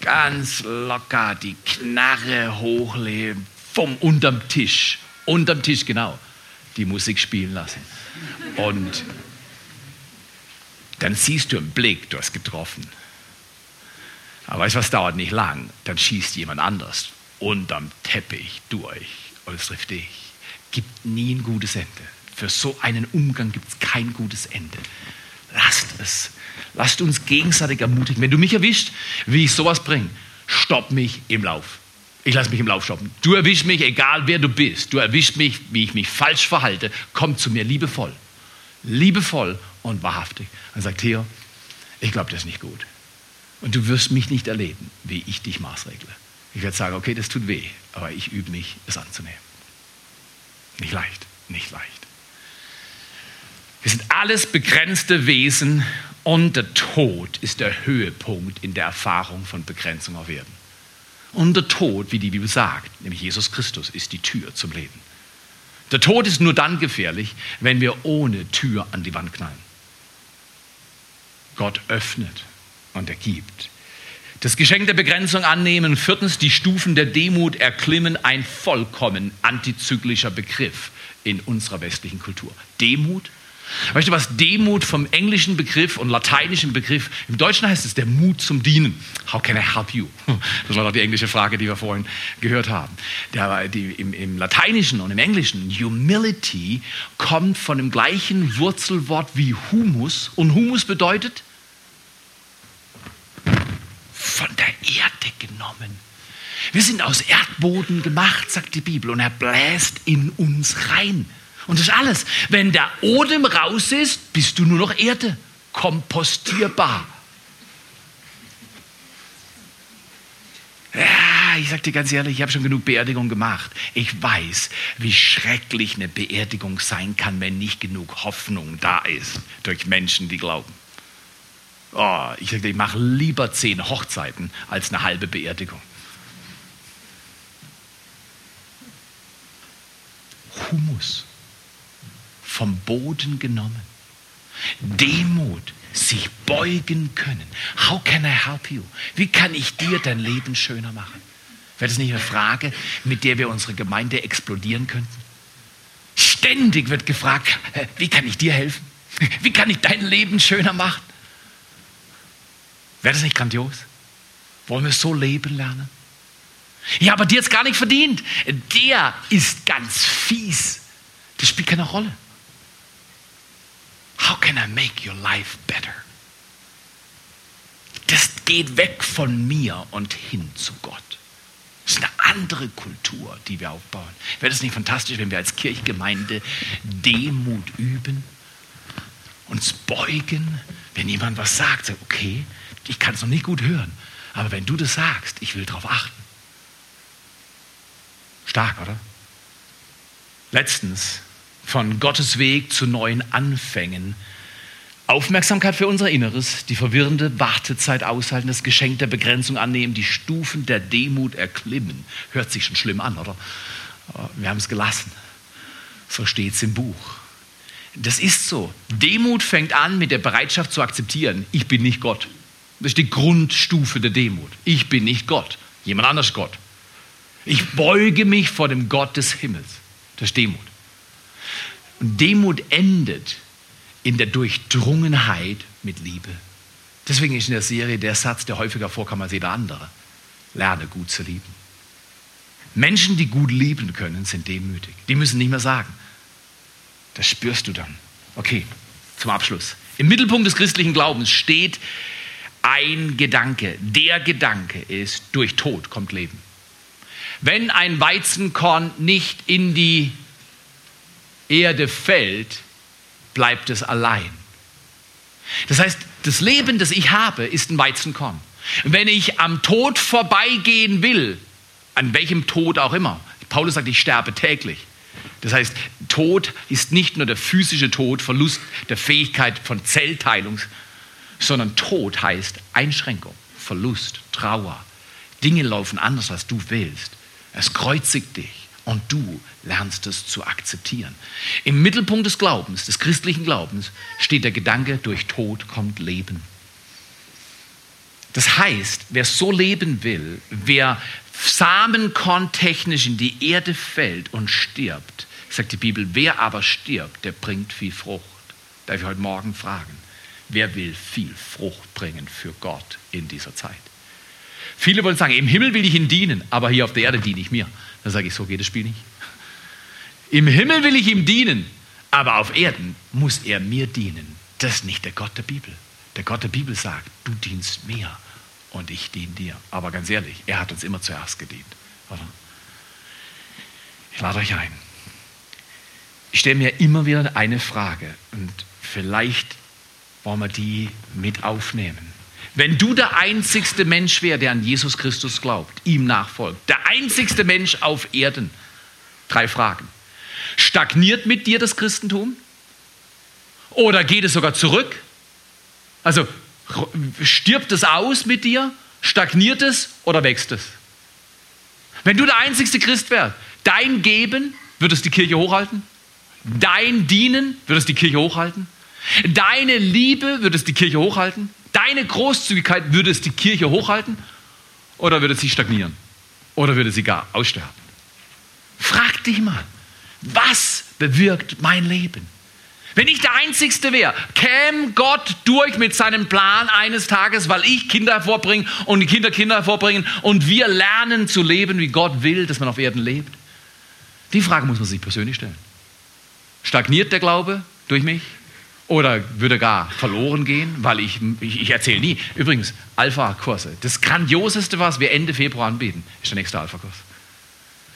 Ganz locker die Knarre hochleben, vom unterm Tisch, unterm Tisch genau, die Musik spielen lassen. Und dann siehst du im Blick, du hast getroffen. Aber weißt du, was dauert nicht lang? Dann schießt jemand anders unterm Teppich durch und es trifft dich. Gibt nie ein gutes Ende. Für so einen Umgang gibt es kein gutes Ende. Lasst es. Lasst uns gegenseitig ermutigen. Wenn du mich erwischt, wie ich sowas bringe, stopp mich im Lauf. Ich lasse mich im Lauf stoppen. Du erwischst mich, egal wer du bist. Du erwischst mich, wie ich mich falsch verhalte. Komm zu mir liebevoll. Liebevoll und wahrhaftig. Und sagt, Theo, ich glaube, das ist nicht gut. Und du wirst mich nicht erleben, wie ich dich maßregle. Ich werde sagen, okay, das tut weh, aber ich übe mich, es anzunehmen. Nicht leicht, nicht leicht. Wir sind alles begrenzte Wesen und der Tod ist der Höhepunkt in der Erfahrung von Begrenzung auf Erden. Und der Tod, wie die Bibel sagt, nämlich Jesus Christus, ist die Tür zum Leben. Der Tod ist nur dann gefährlich, wenn wir ohne Tür an die Wand knallen. Gott öffnet und er gibt. Das Geschenk der Begrenzung annehmen. Viertens, die Stufen der Demut erklimmen. Ein vollkommen antizyklischer Begriff in unserer westlichen Kultur. Demut Weißt du was? Demut vom englischen Begriff und lateinischen Begriff. Im Deutschen heißt es der Mut zum Dienen. How can I help you? Das war doch die englische Frage, die wir vorhin gehört haben. Der, die, im, Im Lateinischen und im Englischen, Humility kommt von dem gleichen Wurzelwort wie Humus. Und Humus bedeutet von der Erde genommen. Wir sind aus Erdboden gemacht, sagt die Bibel, und er bläst in uns rein. Und das ist alles. Wenn der Odem raus ist, bist du nur noch Erde. Kompostierbar. Ja, ich sag dir ganz ehrlich, ich habe schon genug Beerdigung gemacht. Ich weiß, wie schrecklich eine Beerdigung sein kann, wenn nicht genug Hoffnung da ist durch Menschen, die glauben. Oh, ich ich mache lieber zehn Hochzeiten als eine halbe Beerdigung. Humus vom Boden genommen. Demut, sich beugen können. How can I help you? Wie kann ich dir dein Leben schöner machen? Wäre das nicht eine Frage, mit der wir unsere Gemeinde explodieren könnten? Ständig wird gefragt, wie kann ich dir helfen? Wie kann ich dein Leben schöner machen? Wäre das nicht grandios? Wollen wir so leben lernen? Ja, aber dir jetzt gar nicht verdient. Der ist ganz fies. Das spielt keine Rolle. How can I make your life better? Das geht weg von mir und hin zu Gott. Das ist eine andere Kultur, die wir aufbauen. Wäre das nicht fantastisch, wenn wir als Kirchgemeinde Demut üben, uns beugen, wenn jemand was sagt, sagt, okay, ich kann es noch nicht gut hören, aber wenn du das sagst, ich will darauf achten. Stark, oder? Letztens von Gottes Weg zu neuen Anfängen. Aufmerksamkeit für unser Inneres, die verwirrende Wartezeit aushalten, das Geschenk der Begrenzung annehmen, die Stufen der Demut erklimmen. Hört sich schon schlimm an, oder? Wir haben es gelassen. So steht es im Buch. Das ist so. Demut fängt an mit der Bereitschaft zu akzeptieren, ich bin nicht Gott. Das ist die Grundstufe der Demut. Ich bin nicht Gott. Jemand anders Gott. Ich beuge mich vor dem Gott des Himmels. Das ist Demut. Und Demut endet in der Durchdrungenheit mit Liebe. Deswegen ist in der Serie der Satz, der häufiger vorkam als jeder andere. Lerne gut zu lieben. Menschen, die gut lieben können, sind demütig. Die müssen nicht mehr sagen. Das spürst du dann. Okay, zum Abschluss. Im Mittelpunkt des christlichen Glaubens steht ein Gedanke. Der Gedanke ist, durch Tod kommt Leben. Wenn ein Weizenkorn nicht in die Erde fällt, bleibt es allein. Das heißt, das Leben, das ich habe, ist ein Weizenkorn. Wenn ich am Tod vorbeigehen will, an welchem Tod auch immer, Paulus sagt, ich sterbe täglich. Das heißt, Tod ist nicht nur der physische Tod, Verlust der Fähigkeit von Zellteilung, sondern Tod heißt Einschränkung, Verlust, Trauer. Dinge laufen anders, als du willst. Es kreuzigt dich und du lernst es zu akzeptieren. Im Mittelpunkt des Glaubens, des christlichen Glaubens, steht der Gedanke, durch Tod kommt Leben. Das heißt, wer so leben will, wer samenkorntechnisch in die Erde fällt und stirbt, sagt die Bibel, wer aber stirbt, der bringt viel Frucht. Darf ich heute Morgen fragen, wer will viel Frucht bringen für Gott in dieser Zeit? Viele wollen sagen, im Himmel will ich ihm dienen, aber hier auf der Erde diene ich mir. Dann sage ich, so geht das Spiel nicht. Im Himmel will ich ihm dienen, aber auf Erden muss er mir dienen. Das ist nicht der Gott der Bibel. Der Gott der Bibel sagt, du dienst mir und ich diene dir. Aber ganz ehrlich, er hat uns immer zuerst gedient. Oder? Ich lade euch ein. Ich stelle mir immer wieder eine Frage und vielleicht wollen wir die mit aufnehmen. Wenn du der einzigste Mensch wär, der an Jesus Christus glaubt, ihm nachfolgt, der einzigste Mensch auf Erden, drei Fragen. Stagniert mit dir das Christentum? Oder geht es sogar zurück? Also stirbt es aus mit dir? Stagniert es oder wächst es? Wenn du der einzigste Christ wärst, dein Geben, wird es die Kirche hochhalten? Dein Dienen, wird es die Kirche hochhalten? Deine Liebe, wird es die Kirche hochhalten? Deine Großzügigkeit, würde es die Kirche hochhalten? Oder würde sie stagnieren? Oder würde sie gar aussterben? Frag dich mal, was bewirkt mein Leben? Wenn ich der Einzigste wäre, käme Gott durch mit seinem Plan eines Tages, weil ich Kinder hervorbringe und die Kinder Kinder hervorbringen und wir lernen zu leben, wie Gott will, dass man auf Erden lebt? Die Frage muss man sich persönlich stellen. Stagniert der Glaube durch mich? Oder würde gar verloren gehen, weil ich, ich, ich erzähle nie. Übrigens, Alpha-Kurse. Das Grandioseste, was wir Ende Februar anbieten, ist der nächste Alpha-Kurs.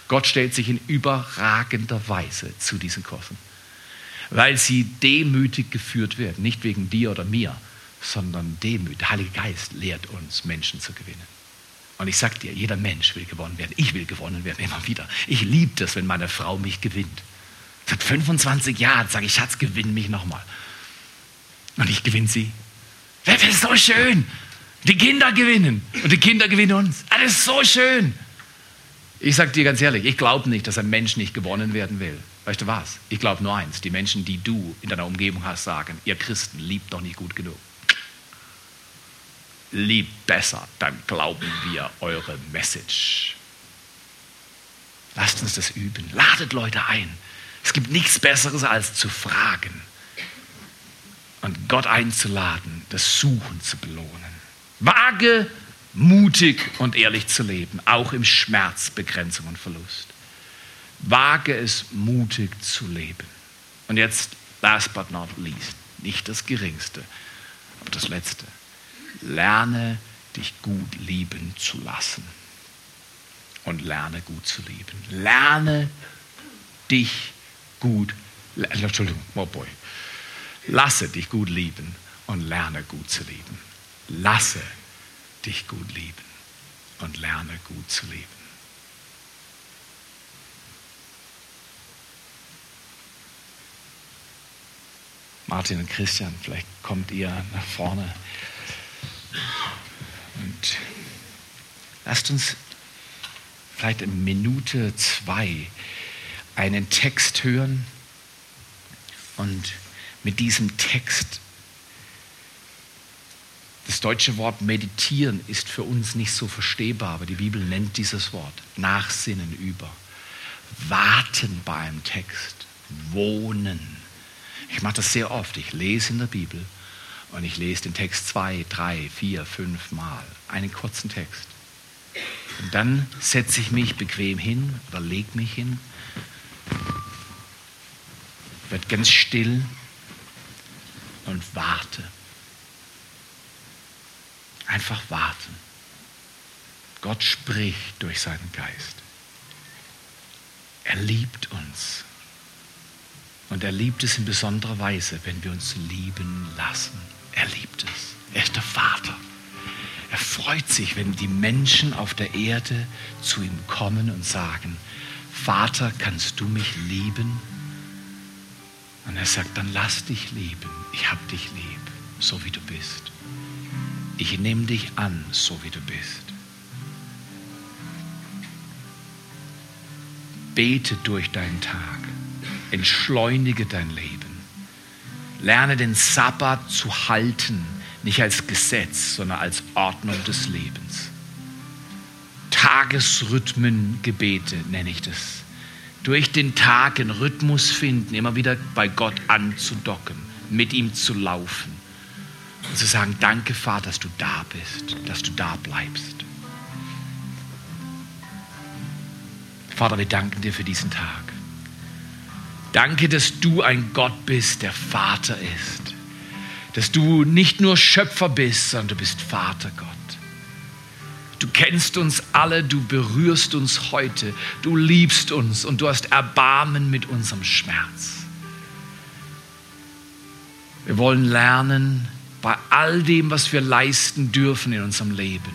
Gott stellt sich in überragender Weise zu diesen Kursen weil sie demütig geführt werden. Nicht wegen dir oder mir, sondern demütig. Der Heilige Geist lehrt uns, Menschen zu gewinnen. Und ich sage dir, jeder Mensch will gewonnen werden. Ich will gewonnen werden, immer wieder. Ich liebe das, wenn meine Frau mich gewinnt. Seit 25 Jahren sage ich, Schatz, gewinn mich nochmal. Und ich gewinne sie. Das ist so schön. Die Kinder gewinnen und die Kinder gewinnen uns. Das ist so schön. Ich sage dir ganz ehrlich, ich glaube nicht, dass ein Mensch nicht gewonnen werden will. Weißt du was? Ich glaube nur eins, die Menschen, die du in deiner Umgebung hast, sagen, ihr Christen liebt doch nicht gut genug. Liebt besser, dann glauben wir eure Message. Lasst uns das üben. Ladet Leute ein. Es gibt nichts Besseres als zu fragen und Gott einzuladen, das Suchen zu belohnen. Wage, mutig und ehrlich zu leben, auch im Schmerz, Begrenzung und Verlust. Wage es mutig zu leben. Und jetzt, last but not least, nicht das Geringste, aber das Letzte. Lerne dich gut lieben zu lassen. Und lerne gut zu lieben. Lerne dich gut, Entschuldigung, oh boy. Lasse dich gut lieben und lerne gut zu lieben. Lasse dich gut lieben und lerne gut zu lieben. Martin und Christian, vielleicht kommt ihr nach vorne. Und lasst uns vielleicht in Minute zwei einen Text hören und mit diesem Text, das deutsche Wort meditieren ist für uns nicht so verstehbar, aber die Bibel nennt dieses Wort Nachsinnen über. Warten bei einem Text, wohnen ich mache das sehr oft. Ich lese in der Bibel und ich lese den Text zwei, drei, vier, fünf Mal. Einen kurzen Text. Und dann setze ich mich bequem hin oder lege mich hin, werde ganz still und warte. Einfach warten. Gott spricht durch seinen Geist. Er liebt uns. Und er liebt es in besonderer Weise, wenn wir uns lieben lassen. Er liebt es. Er ist der Vater. Er freut sich, wenn die Menschen auf der Erde zu ihm kommen und sagen, Vater, kannst du mich lieben? Und er sagt, dann lass dich lieben. Ich hab dich lieb, so wie du bist. Ich nehme dich an, so wie du bist. Bete durch deinen Tag entschleunige dein Leben. Lerne den Sabbat zu halten, nicht als Gesetz, sondern als Ordnung des Lebens. Tagesrhythmen, Gebete nenne ich das durch den Tag einen Rhythmus finden, immer wieder bei Gott anzudocken, mit ihm zu laufen und zu sagen, danke Vater, dass du da bist, dass du da bleibst. Vater, wir danken dir für diesen Tag. Danke, dass du ein Gott bist, der Vater ist. Dass du nicht nur Schöpfer bist, sondern du bist Vater Gott. Du kennst uns alle, du berührst uns heute, du liebst uns und du hast Erbarmen mit unserem Schmerz. Wir wollen lernen, bei all dem, was wir leisten dürfen in unserem Leben,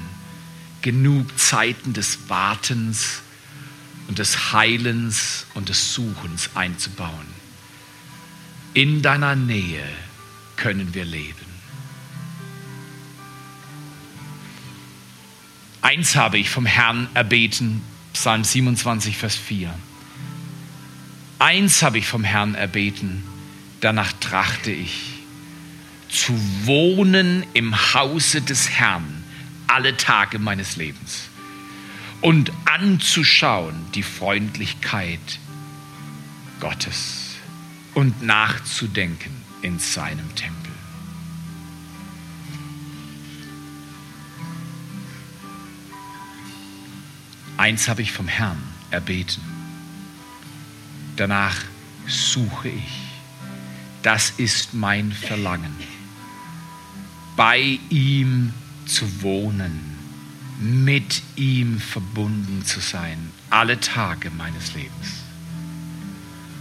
genug Zeiten des Wartens und des Heilens und des Suchens einzubauen. In deiner Nähe können wir leben. Eins habe ich vom Herrn erbeten, Psalm 27, Vers 4. Eins habe ich vom Herrn erbeten, danach trachte ich, zu wohnen im Hause des Herrn alle Tage meines Lebens und anzuschauen die Freundlichkeit Gottes und nachzudenken in seinem Tempel. Eins habe ich vom Herrn erbeten. Danach suche ich. Das ist mein Verlangen. Bei ihm zu wohnen, mit ihm verbunden zu sein, alle Tage meines Lebens,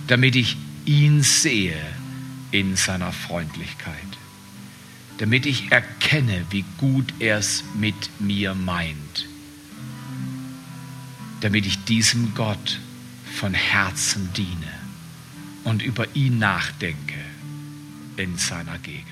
damit ich ihn sehe in seiner Freundlichkeit, damit ich erkenne, wie gut er es mit mir meint damit ich diesem Gott von Herzen diene und über ihn nachdenke in seiner Gegenwart.